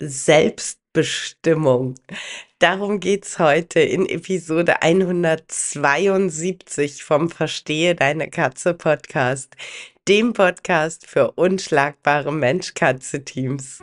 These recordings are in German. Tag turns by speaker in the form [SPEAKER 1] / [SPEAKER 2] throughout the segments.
[SPEAKER 1] Selbstbestimmung. Darum geht's heute in Episode 172 vom Verstehe deine Katze Podcast, dem Podcast für unschlagbare Mensch-Katze-Teams.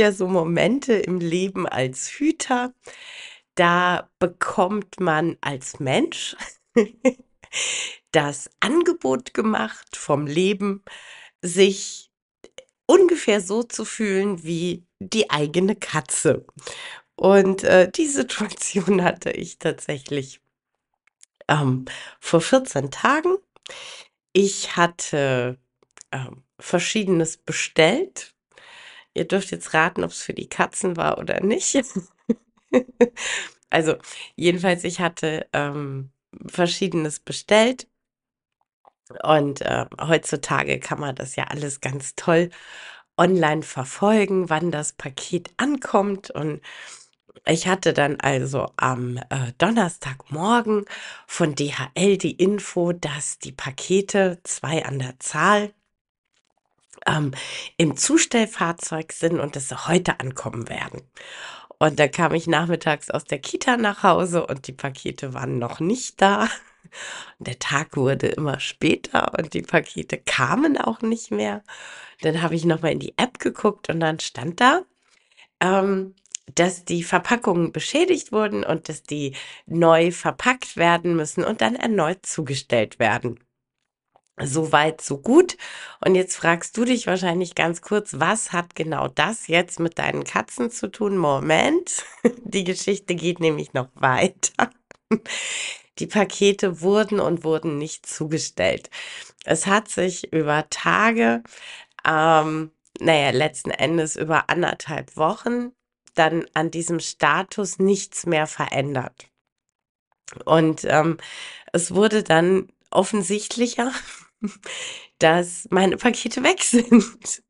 [SPEAKER 1] Ja so Momente im Leben als Hüter, da bekommt man als Mensch das Angebot gemacht vom Leben, sich ungefähr so zu fühlen wie die eigene Katze. Und äh, die Situation hatte ich tatsächlich ähm, vor 14 Tagen. Ich hatte ähm, verschiedenes bestellt Ihr dürft jetzt raten, ob es für die Katzen war oder nicht. also, jedenfalls, ich hatte ähm, Verschiedenes bestellt. Und äh, heutzutage kann man das ja alles ganz toll online verfolgen, wann das Paket ankommt. Und ich hatte dann also am äh, Donnerstagmorgen von DHL die Info, dass die Pakete, zwei an der Zahl, ähm, im Zustellfahrzeug sind und dass sie heute ankommen werden. Und dann kam ich nachmittags aus der Kita nach Hause und die Pakete waren noch nicht da. Der Tag wurde immer später und die Pakete kamen auch nicht mehr. Dann habe ich nochmal in die App geguckt und dann stand da, ähm, dass die Verpackungen beschädigt wurden und dass die neu verpackt werden müssen und dann erneut zugestellt werden. So weit, so gut. Und jetzt fragst du dich wahrscheinlich ganz kurz, was hat genau das jetzt mit deinen Katzen zu tun? Moment, die Geschichte geht nämlich noch weiter. Die Pakete wurden und wurden nicht zugestellt. Es hat sich über Tage, ähm, naja, letzten Endes über anderthalb Wochen dann an diesem Status nichts mehr verändert. Und ähm, es wurde dann offensichtlicher, dass meine Pakete weg sind.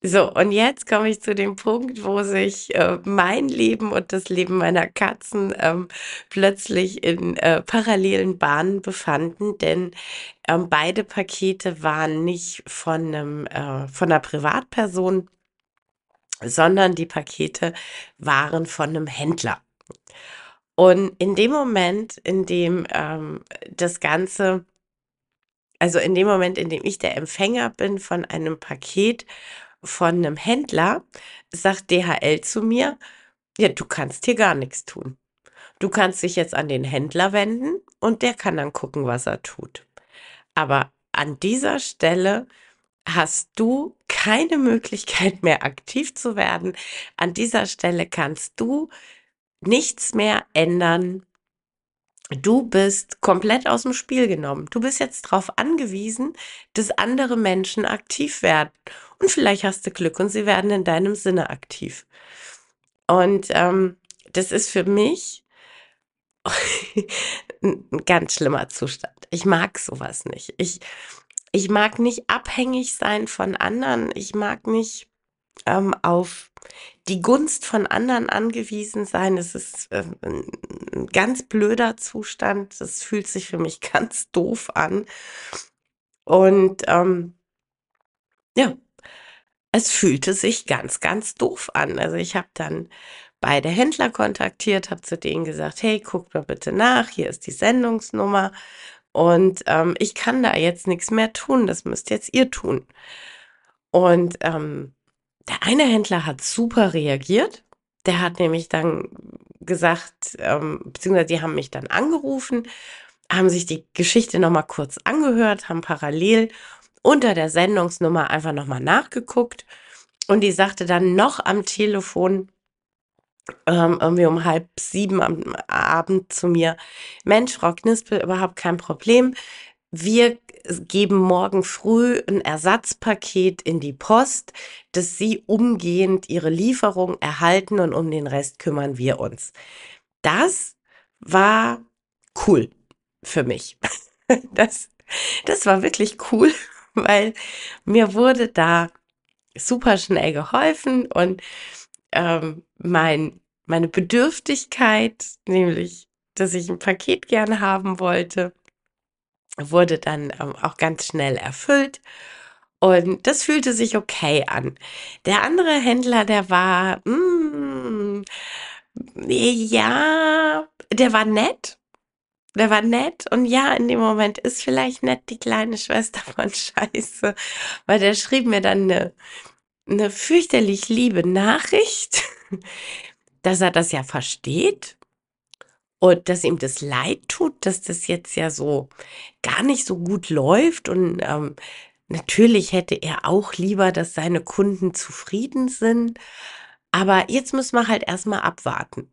[SPEAKER 1] So, und jetzt komme ich zu dem Punkt, wo sich äh, mein Leben und das Leben meiner Katzen ähm, plötzlich in äh, parallelen Bahnen befanden, denn ähm, beide Pakete waren nicht von einem äh, von einer Privatperson, sondern die Pakete waren von einem Händler. Und in dem Moment, in dem ähm, das Ganze also in dem Moment, in dem ich der Empfänger bin von einem Paket von einem Händler, sagt DHL zu mir, ja, du kannst hier gar nichts tun. Du kannst dich jetzt an den Händler wenden und der kann dann gucken, was er tut. Aber an dieser Stelle hast du keine Möglichkeit mehr aktiv zu werden. An dieser Stelle kannst du nichts mehr ändern Du bist komplett aus dem Spiel genommen. Du bist jetzt darauf angewiesen, dass andere Menschen aktiv werden. Und vielleicht hast du Glück und sie werden in deinem Sinne aktiv. Und ähm, das ist für mich ein ganz schlimmer Zustand. Ich mag sowas nicht. Ich, ich mag nicht abhängig sein von anderen. Ich mag nicht ähm, auf die Gunst von anderen angewiesen sein. Es ist äh, ein ganz blöder Zustand. Das fühlt sich für mich ganz doof an. Und ähm, ja, es fühlte sich ganz, ganz doof an. Also ich habe dann beide Händler kontaktiert, habe zu denen gesagt, hey, guckt mal bitte nach, hier ist die Sendungsnummer. Und ähm, ich kann da jetzt nichts mehr tun, das müsst jetzt ihr tun. Und ähm, der eine Händler hat super reagiert. Der hat nämlich dann gesagt, ähm, beziehungsweise die haben mich dann angerufen, haben sich die Geschichte nochmal kurz angehört, haben parallel unter der Sendungsnummer einfach nochmal nachgeguckt und die sagte dann noch am Telefon, ähm, irgendwie um halb sieben am Abend zu mir, Mensch, Frau Knispel, überhaupt kein Problem. Wir geben morgen früh ein Ersatzpaket in die Post, dass Sie umgehend Ihre Lieferung erhalten und um den Rest kümmern wir uns. Das war cool für mich. Das, das war wirklich cool, weil mir wurde da super schnell geholfen und ähm, mein, meine Bedürftigkeit, nämlich, dass ich ein Paket gerne haben wollte, wurde dann ähm, auch ganz schnell erfüllt. Und das fühlte sich okay an. Der andere Händler, der war, mm, ja, der war nett. Der war nett. Und ja, in dem Moment ist vielleicht nett die kleine Schwester von Scheiße. Weil der schrieb mir dann eine, eine fürchterlich liebe Nachricht, dass er das ja versteht und dass ihm das leid tut, dass das jetzt ja so gar nicht so gut läuft und ähm, natürlich hätte er auch lieber, dass seine Kunden zufrieden sind, aber jetzt müssen wir halt erstmal abwarten.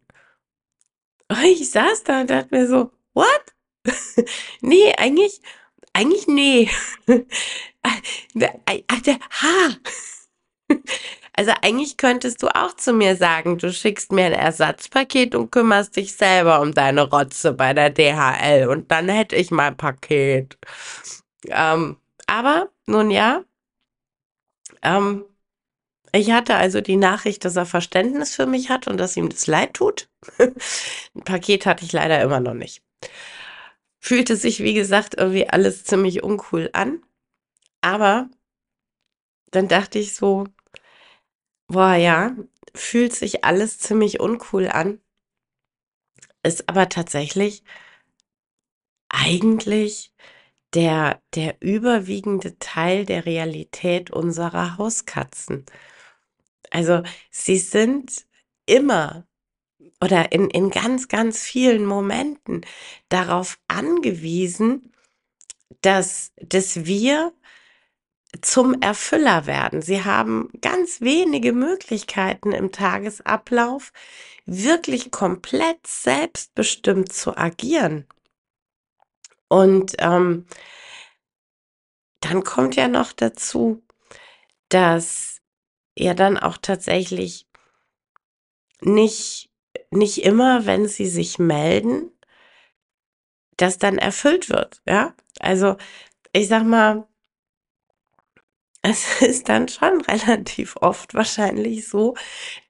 [SPEAKER 1] Ich saß da und dachte mir so, what? nee, eigentlich, eigentlich nee. ha. Also eigentlich könntest du auch zu mir sagen, du schickst mir ein Ersatzpaket und kümmerst dich selber um deine Rotze bei der DHL und dann hätte ich mein Paket. Ähm, aber nun ja, ähm, ich hatte also die Nachricht, dass er Verständnis für mich hat und dass ihm das leid tut. ein Paket hatte ich leider immer noch nicht. Fühlte sich, wie gesagt, irgendwie alles ziemlich uncool an. Aber dann dachte ich so, Boah, ja, fühlt sich alles ziemlich uncool an, ist aber tatsächlich eigentlich der, der überwiegende Teil der Realität unserer Hauskatzen. Also sie sind immer oder in, in ganz, ganz vielen Momenten darauf angewiesen, dass, dass wir zum Erfüller werden. Sie haben ganz wenige Möglichkeiten im Tagesablauf, wirklich komplett selbstbestimmt zu agieren. Und ähm, dann kommt ja noch dazu, dass er dann auch tatsächlich nicht, nicht immer, wenn sie sich melden, das dann erfüllt wird. Ja, also ich sag mal, es ist dann schon relativ oft wahrscheinlich so,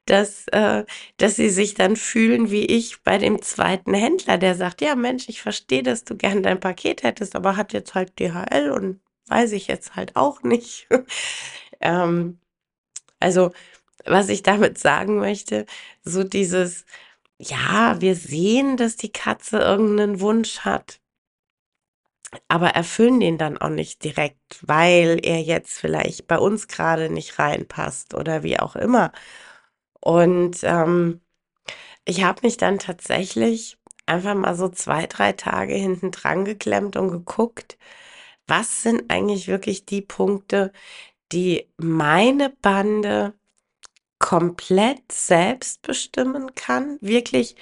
[SPEAKER 1] dass, äh, dass sie sich dann fühlen wie ich bei dem zweiten Händler, der sagt, ja Mensch, ich verstehe, dass du gern dein Paket hättest, aber hat jetzt halt DHL und weiß ich jetzt halt auch nicht. ähm, also, was ich damit sagen möchte, so dieses, ja, wir sehen, dass die Katze irgendeinen Wunsch hat aber erfüllen den dann auch nicht direkt, weil er jetzt vielleicht bei uns gerade nicht reinpasst oder wie auch immer. Und ähm, ich habe mich dann tatsächlich einfach mal so zwei, drei Tage hinten dran geklemmt und geguckt, was sind eigentlich wirklich die Punkte, die meine Bande komplett selbst bestimmen kann, wirklich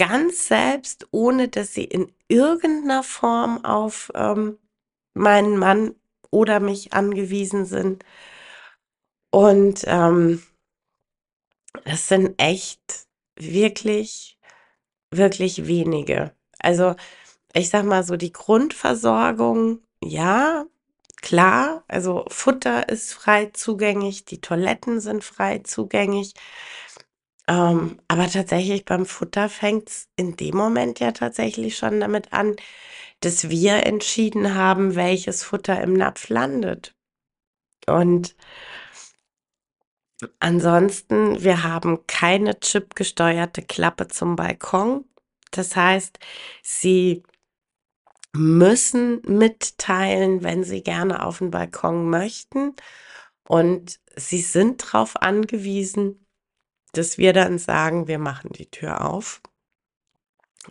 [SPEAKER 1] ganz selbst, ohne dass sie in irgendeiner Form auf ähm, meinen Mann oder mich angewiesen sind. Und ähm, das sind echt wirklich, wirklich wenige. Also ich sag mal so, die Grundversorgung, ja, klar, also Futter ist frei zugänglich, die Toiletten sind frei zugänglich. Ähm, aber tatsächlich beim Futter fängt es in dem Moment ja tatsächlich schon damit an, dass wir entschieden haben, welches Futter im Napf landet. Und ansonsten, wir haben keine chipgesteuerte Klappe zum Balkon. Das heißt, sie müssen mitteilen, wenn sie gerne auf den Balkon möchten. Und sie sind darauf angewiesen, dass wir dann sagen, wir machen die Tür auf.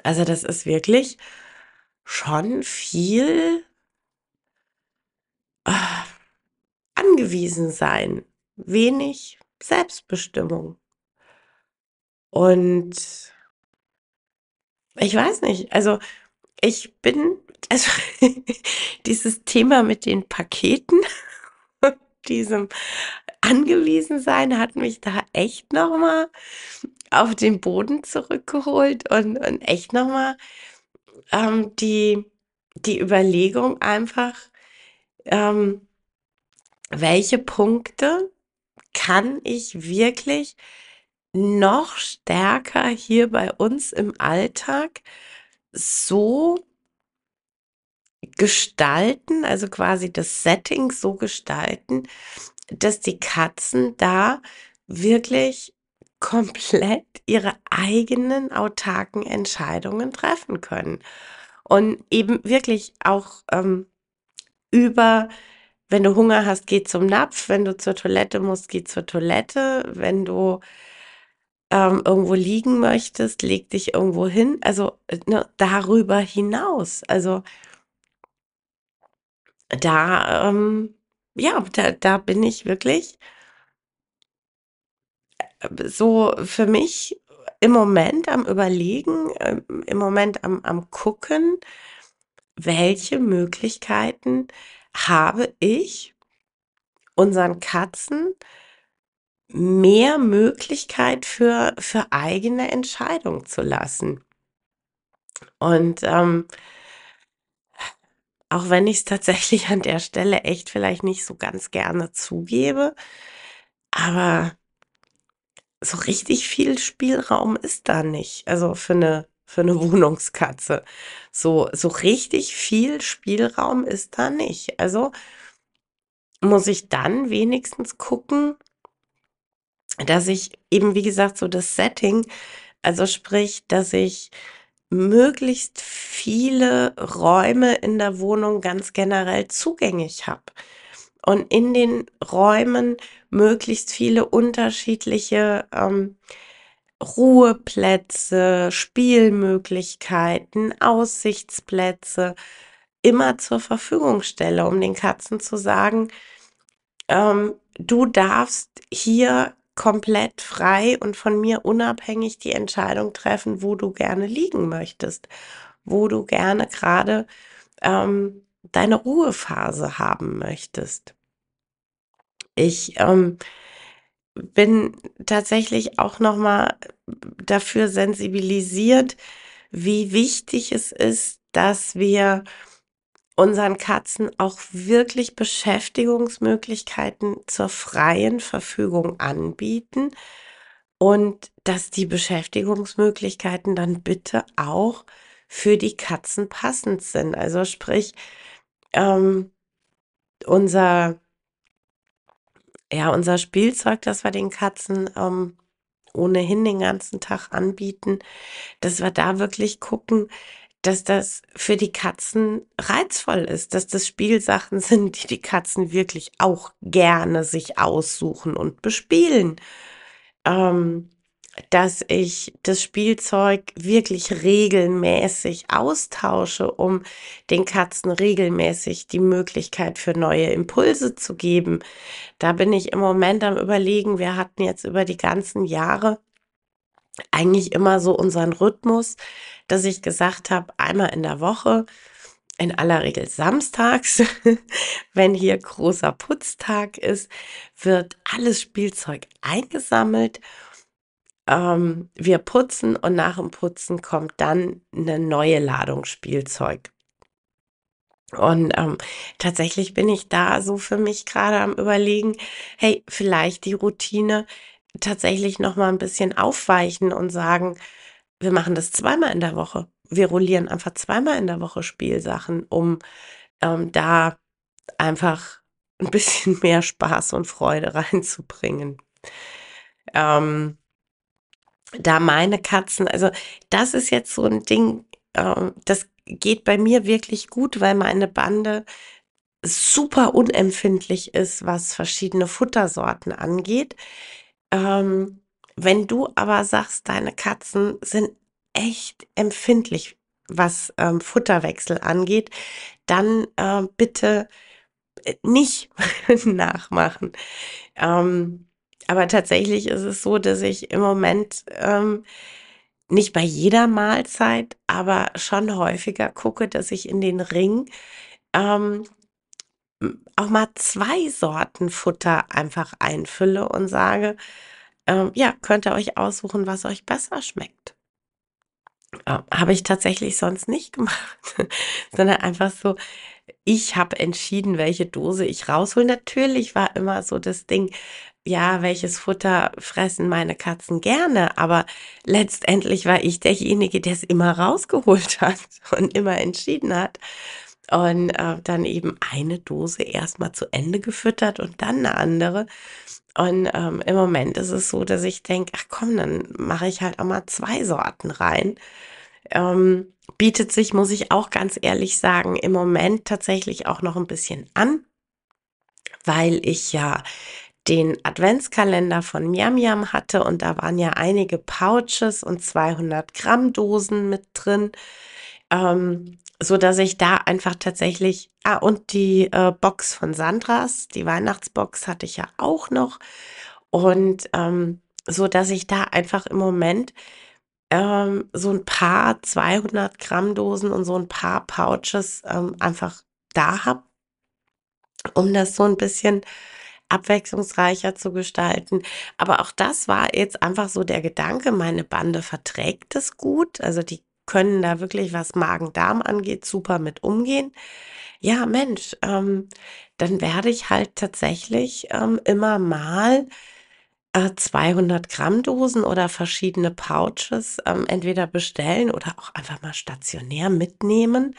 [SPEAKER 1] Also das ist wirklich schon viel äh, angewiesen sein, wenig Selbstbestimmung. Und ich weiß nicht, also ich bin, also dieses Thema mit den Paketen, diesem Angewiesensein hat mich da echt nochmal auf den Boden zurückgeholt und, und echt nochmal ähm, die, die Überlegung einfach, ähm, welche Punkte kann ich wirklich noch stärker hier bei uns im Alltag so gestalten, also quasi das Setting so gestalten, dass die Katzen da wirklich komplett ihre eigenen autarken Entscheidungen treffen können. Und eben wirklich auch ähm, über, wenn du Hunger hast, geh zum Napf, wenn du zur Toilette musst, geh zur Toilette, wenn du ähm, irgendwo liegen möchtest, leg dich irgendwo hin. Also ne, darüber hinaus. Also da, ähm, ja, da, da bin ich wirklich äh, so für mich im Moment am Überlegen, äh, im Moment am, am Gucken, welche Möglichkeiten habe ich unseren Katzen mehr Möglichkeit für, für eigene Entscheidungen zu lassen. Und ähm, auch wenn ich es tatsächlich an der Stelle echt vielleicht nicht so ganz gerne zugebe, aber so richtig viel Spielraum ist da nicht. Also für eine, für eine Wohnungskatze. So, so richtig viel Spielraum ist da nicht. Also muss ich dann wenigstens gucken, dass ich eben, wie gesagt, so das Setting, also sprich, dass ich möglichst viele Räume in der Wohnung ganz generell zugänglich habe. Und in den Räumen möglichst viele unterschiedliche ähm, Ruheplätze, Spielmöglichkeiten, Aussichtsplätze immer zur Verfügung stelle, um den Katzen zu sagen, ähm, du darfst hier komplett frei und von mir unabhängig die Entscheidung treffen, wo du gerne liegen möchtest, wo du gerne gerade ähm, deine Ruhephase haben möchtest. Ich ähm, bin tatsächlich auch noch mal dafür sensibilisiert, wie wichtig es ist, dass wir unseren Katzen auch wirklich Beschäftigungsmöglichkeiten zur freien Verfügung anbieten und dass die Beschäftigungsmöglichkeiten dann bitte auch für die Katzen passend sind. Also sprich, ähm, unser, ja, unser Spielzeug, das wir den Katzen ähm, ohnehin den ganzen Tag anbieten, dass wir da wirklich gucken, dass das für die Katzen reizvoll ist, dass das Spielsachen sind, die die Katzen wirklich auch gerne sich aussuchen und bespielen. Ähm, dass ich das Spielzeug wirklich regelmäßig austausche, um den Katzen regelmäßig die Möglichkeit für neue Impulse zu geben. Da bin ich im Moment am Überlegen, wir hatten jetzt über die ganzen Jahre eigentlich immer so unseren Rhythmus, dass ich gesagt habe, einmal in der Woche, in aller Regel samstags, wenn hier großer Putztag ist, wird alles Spielzeug eingesammelt. Ähm, wir putzen und nach dem Putzen kommt dann eine neue Ladung Spielzeug. Und ähm, tatsächlich bin ich da so für mich gerade am Überlegen, hey, vielleicht die Routine tatsächlich noch mal ein bisschen aufweichen und sagen, wir machen das zweimal in der Woche. Wir rollieren einfach zweimal in der Woche Spielsachen, um ähm, da einfach ein bisschen mehr Spaß und Freude reinzubringen. Ähm, da meine Katzen, also das ist jetzt so ein Ding, ähm, das geht bei mir wirklich gut, weil meine Bande super unempfindlich ist, was verschiedene Futtersorten angeht. Ähm, wenn du aber sagst, deine Katzen sind echt empfindlich, was ähm, Futterwechsel angeht, dann äh, bitte äh, nicht nachmachen. Ähm, aber tatsächlich ist es so, dass ich im Moment ähm, nicht bei jeder Mahlzeit, aber schon häufiger gucke, dass ich in den Ring ähm, auch mal zwei Sorten Futter einfach einfülle und sage, ähm, ja, könnt ihr euch aussuchen, was euch besser schmeckt. Äh, habe ich tatsächlich sonst nicht gemacht, sondern einfach so, ich habe entschieden, welche Dose ich raushol. Natürlich war immer so das Ding, ja, welches Futter fressen meine Katzen gerne, aber letztendlich war ich derjenige, der es immer rausgeholt hat und immer entschieden hat und äh, dann eben eine Dose erstmal zu Ende gefüttert und dann eine andere. Und ähm, im Moment ist es so, dass ich denke, ach komm, dann mache ich halt auch mal zwei Sorten rein. Ähm, bietet sich, muss ich auch ganz ehrlich sagen, im Moment tatsächlich auch noch ein bisschen an, weil ich ja den Adventskalender von Miam hatte und da waren ja einige Pouches und 200 Gramm Dosen mit drin, ähm, so dass ich da einfach tatsächlich, ah, und die äh, Box von Sandras, die Weihnachtsbox hatte ich ja auch noch und ähm, so dass ich da einfach im Moment ähm, so ein paar 200 Gramm Dosen und so ein paar Pouches ähm, einfach da habe, um das so ein bisschen abwechslungsreicher zu gestalten. Aber auch das war jetzt einfach so der Gedanke, meine Bande verträgt es gut. Also die können da wirklich, was Magen-Darm angeht, super mit umgehen. Ja, Mensch, ähm, dann werde ich halt tatsächlich ähm, immer mal äh, 200 Gramm Dosen oder verschiedene Pouches ähm, entweder bestellen oder auch einfach mal stationär mitnehmen,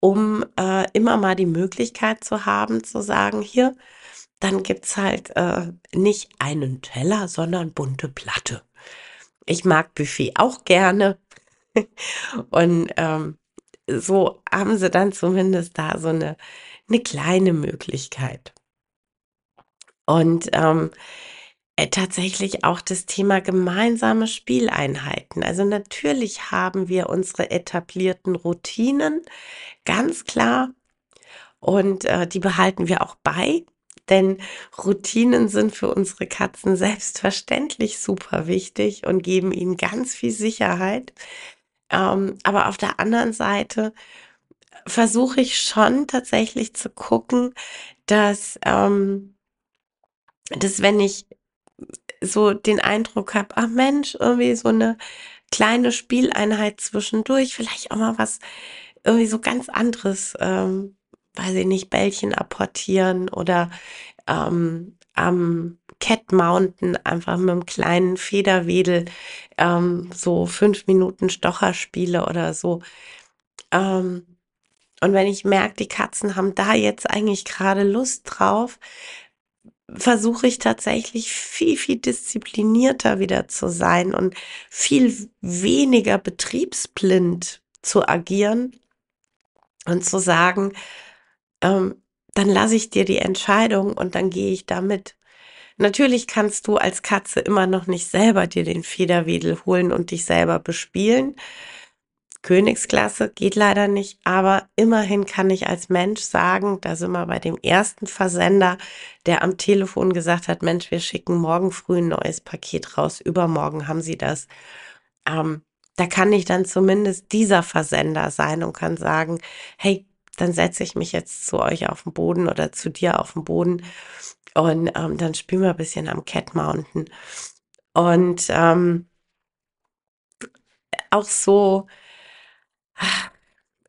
[SPEAKER 1] um äh, immer mal die Möglichkeit zu haben, zu sagen, hier, dann gibt's halt äh, nicht einen Teller, sondern bunte Platte. Ich mag Buffet auch gerne. Und ähm, so haben sie dann zumindest da so eine, eine kleine Möglichkeit. Und ähm, äh, tatsächlich auch das Thema gemeinsame Spieleinheiten. Also natürlich haben wir unsere etablierten Routinen, ganz klar. Und äh, die behalten wir auch bei. Denn Routinen sind für unsere Katzen selbstverständlich super wichtig und geben ihnen ganz viel Sicherheit. Ähm, aber auf der anderen Seite versuche ich schon tatsächlich zu gucken, dass, ähm, dass wenn ich so den Eindruck habe, ach Mensch, irgendwie so eine kleine Spieleinheit zwischendurch, vielleicht auch mal was irgendwie so ganz anderes, ähm, weiß ich nicht, Bällchen apportieren oder ähm, am Cat Mountain einfach mit einem kleinen Federwedel ähm, so fünf Minuten Stocher spiele oder so. Ähm, und wenn ich merke, die Katzen haben da jetzt eigentlich gerade Lust drauf, versuche ich tatsächlich viel, viel disziplinierter wieder zu sein und viel weniger betriebsblind zu agieren und zu sagen, ähm, dann lasse ich dir die Entscheidung und dann gehe ich damit. Natürlich kannst du als Katze immer noch nicht selber dir den Federwedel holen und dich selber bespielen. Königsklasse geht leider nicht, aber immerhin kann ich als Mensch sagen, da sind wir bei dem ersten Versender, der am Telefon gesagt hat, Mensch, wir schicken morgen früh ein neues Paket raus, übermorgen haben sie das. Ähm, da kann ich dann zumindest dieser Versender sein und kann sagen, hey, dann setze ich mich jetzt zu euch auf den Boden oder zu dir auf den Boden und ähm, dann spielen wir ein bisschen am Cat Mountain. Und ähm, auch so,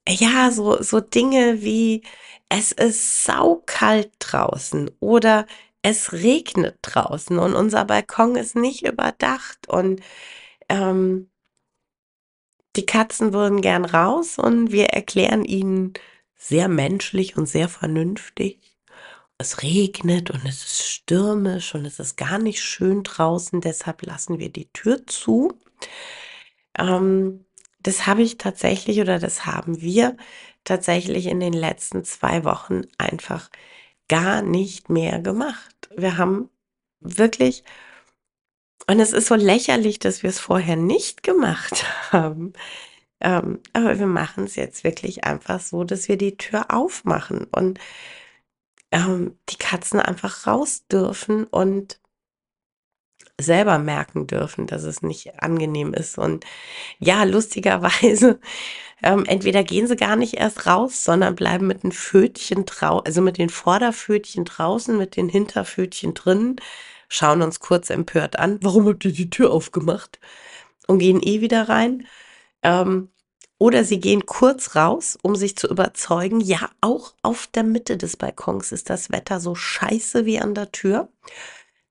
[SPEAKER 1] ja, so, so Dinge wie, es ist saukalt draußen oder es regnet draußen und unser Balkon ist nicht überdacht und ähm, die Katzen würden gern raus und wir erklären ihnen sehr menschlich und sehr vernünftig. Es regnet und es ist stürmisch und es ist gar nicht schön draußen, deshalb lassen wir die Tür zu. Ähm, das habe ich tatsächlich oder das haben wir tatsächlich in den letzten zwei Wochen einfach gar nicht mehr gemacht. Wir haben wirklich Und es ist so lächerlich, dass wir es vorher nicht gemacht haben. Ähm, aber wir machen es jetzt wirklich einfach so, dass wir die Tür aufmachen und ähm, die Katzen einfach raus dürfen und selber merken dürfen, dass es nicht angenehm ist. Und ja, lustigerweise, ähm, entweder gehen sie gar nicht erst raus, sondern bleiben mit den Pfötchen draußen, also mit den Vorderpfötchen draußen, mit den Hinterpfötchen drinnen, schauen uns kurz empört an, warum habt ihr die Tür aufgemacht? Und gehen eh wieder rein. Ähm, oder sie gehen kurz raus, um sich zu überzeugen, ja, auch auf der Mitte des Balkons ist das Wetter so scheiße wie an der Tür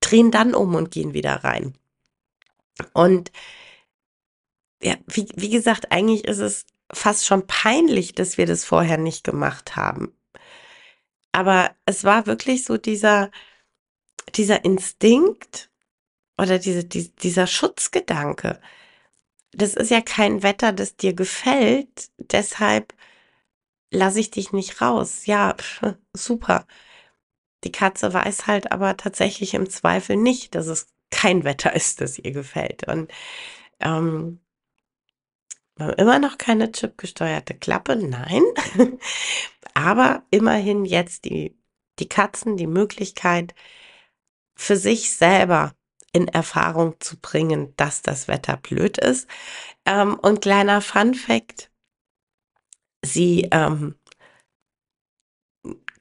[SPEAKER 1] drehen dann um und gehen wieder rein. Und ja, wie, wie gesagt, eigentlich ist es fast schon peinlich, dass wir das vorher nicht gemacht haben. Aber es war wirklich so dieser, dieser Instinkt oder diese, die, dieser Schutzgedanke. Das ist ja kein Wetter, das dir gefällt, deshalb lasse ich dich nicht raus. Ja, super. Die Katze weiß halt aber tatsächlich im Zweifel nicht, dass es kein Wetter ist, das ihr gefällt. Und ähm, wir haben immer noch keine chipgesteuerte Klappe, nein. aber immerhin jetzt die, die Katzen die Möglichkeit, für sich selber in Erfahrung zu bringen, dass das Wetter blöd ist. Ähm, und kleiner Fun fact, sie ähm,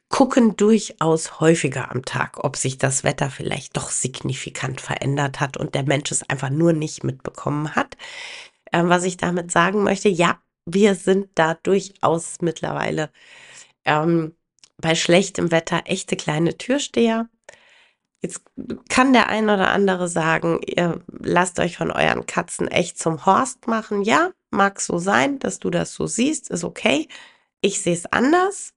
[SPEAKER 1] gucken durchaus häufiger am Tag, ob sich das Wetter vielleicht doch signifikant verändert hat und der Mensch es einfach nur nicht mitbekommen hat. Ähm, was ich damit sagen möchte, ja, wir sind da durchaus mittlerweile ähm, bei schlechtem Wetter echte kleine Türsteher. Jetzt kann der ein oder andere sagen, ihr lasst euch von euren Katzen echt zum Horst machen. Ja, mag so sein, dass du das so siehst, ist okay. Ich sehe es anders.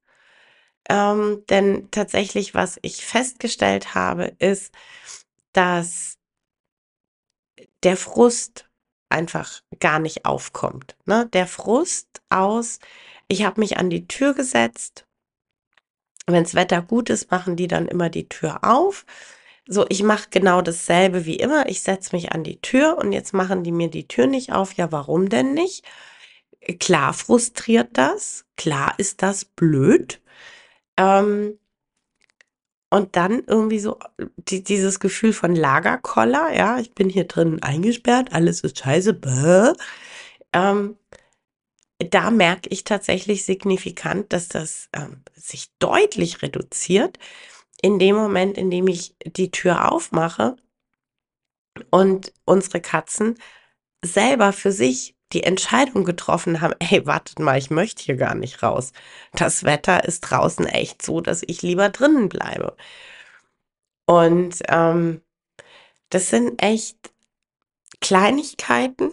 [SPEAKER 1] Ähm, denn tatsächlich, was ich festgestellt habe, ist, dass der Frust einfach gar nicht aufkommt. Ne? Der Frust aus, ich habe mich an die Tür gesetzt. Wenns Wetter gut ist, machen die dann immer die Tür auf. So, ich mache genau dasselbe wie immer. Ich setze mich an die Tür und jetzt machen die mir die Tür nicht auf. Ja, warum denn nicht? Klar frustriert das. Klar ist das blöd. Ähm, und dann irgendwie so die, dieses Gefühl von Lagerkoller, ja, ich bin hier drin eingesperrt, alles ist scheiße. Ähm, da merke ich tatsächlich signifikant, dass das ähm, sich deutlich reduziert in dem Moment, in dem ich die Tür aufmache und unsere Katzen selber für sich die Entscheidung getroffen haben, hey, wartet mal, ich möchte hier gar nicht raus. Das Wetter ist draußen echt so, dass ich lieber drinnen bleibe. Und ähm, das sind echt Kleinigkeiten.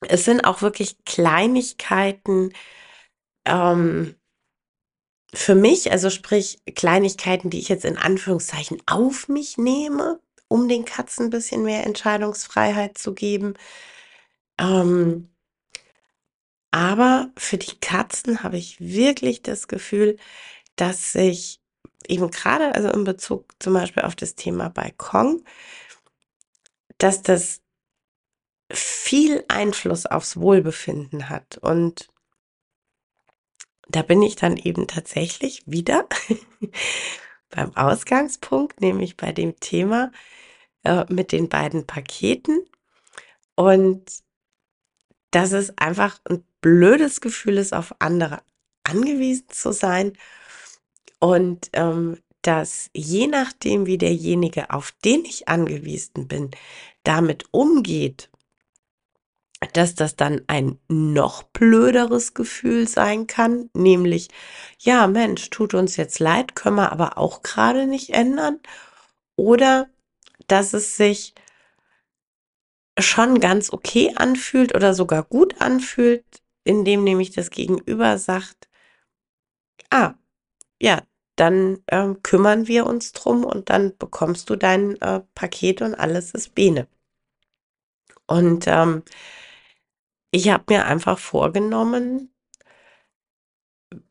[SPEAKER 1] Es sind auch wirklich Kleinigkeiten ähm, für mich, also sprich Kleinigkeiten, die ich jetzt in Anführungszeichen auf mich nehme, um den Katzen ein bisschen mehr Entscheidungsfreiheit zu geben. Ähm, aber für die Katzen habe ich wirklich das Gefühl, dass sich eben gerade, also in Bezug zum Beispiel auf das Thema Balkon, dass das viel Einfluss aufs Wohlbefinden hat. Und da bin ich dann eben tatsächlich wieder beim Ausgangspunkt, nämlich bei dem Thema äh, mit den beiden Paketen. Und dass es einfach ein blödes Gefühl ist, auf andere angewiesen zu sein und ähm, dass je nachdem, wie derjenige, auf den ich angewiesen bin, damit umgeht, dass das dann ein noch blöderes Gefühl sein kann, nämlich, ja, Mensch, tut uns jetzt leid, können wir aber auch gerade nicht ändern, oder dass es sich schon ganz okay anfühlt oder sogar gut anfühlt, indem nämlich das Gegenüber sagt, ah, ja, dann äh, kümmern wir uns drum und dann bekommst du dein äh, Paket und alles ist Bene. Und ähm, ich habe mir einfach vorgenommen,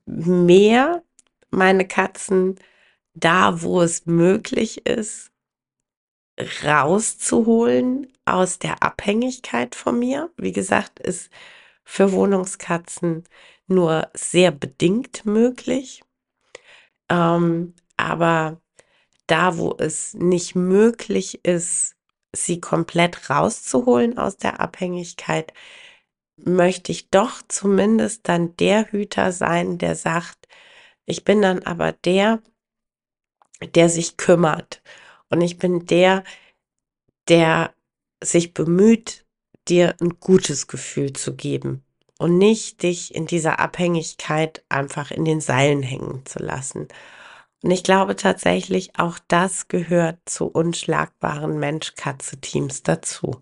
[SPEAKER 1] mehr meine Katzen da, wo es möglich ist, rauszuholen aus der Abhängigkeit von mir. Wie gesagt, ist für Wohnungskatzen nur sehr bedingt möglich. Ähm, aber da, wo es nicht möglich ist, sie komplett rauszuholen aus der Abhängigkeit, möchte ich doch zumindest dann der Hüter sein, der sagt, ich bin dann aber der, der sich kümmert. Und ich bin der, der sich bemüht, dir ein gutes Gefühl zu geben und nicht dich in dieser Abhängigkeit einfach in den Seilen hängen zu lassen. Und ich glaube tatsächlich, auch das gehört zu unschlagbaren Mensch-Katze-Teams dazu.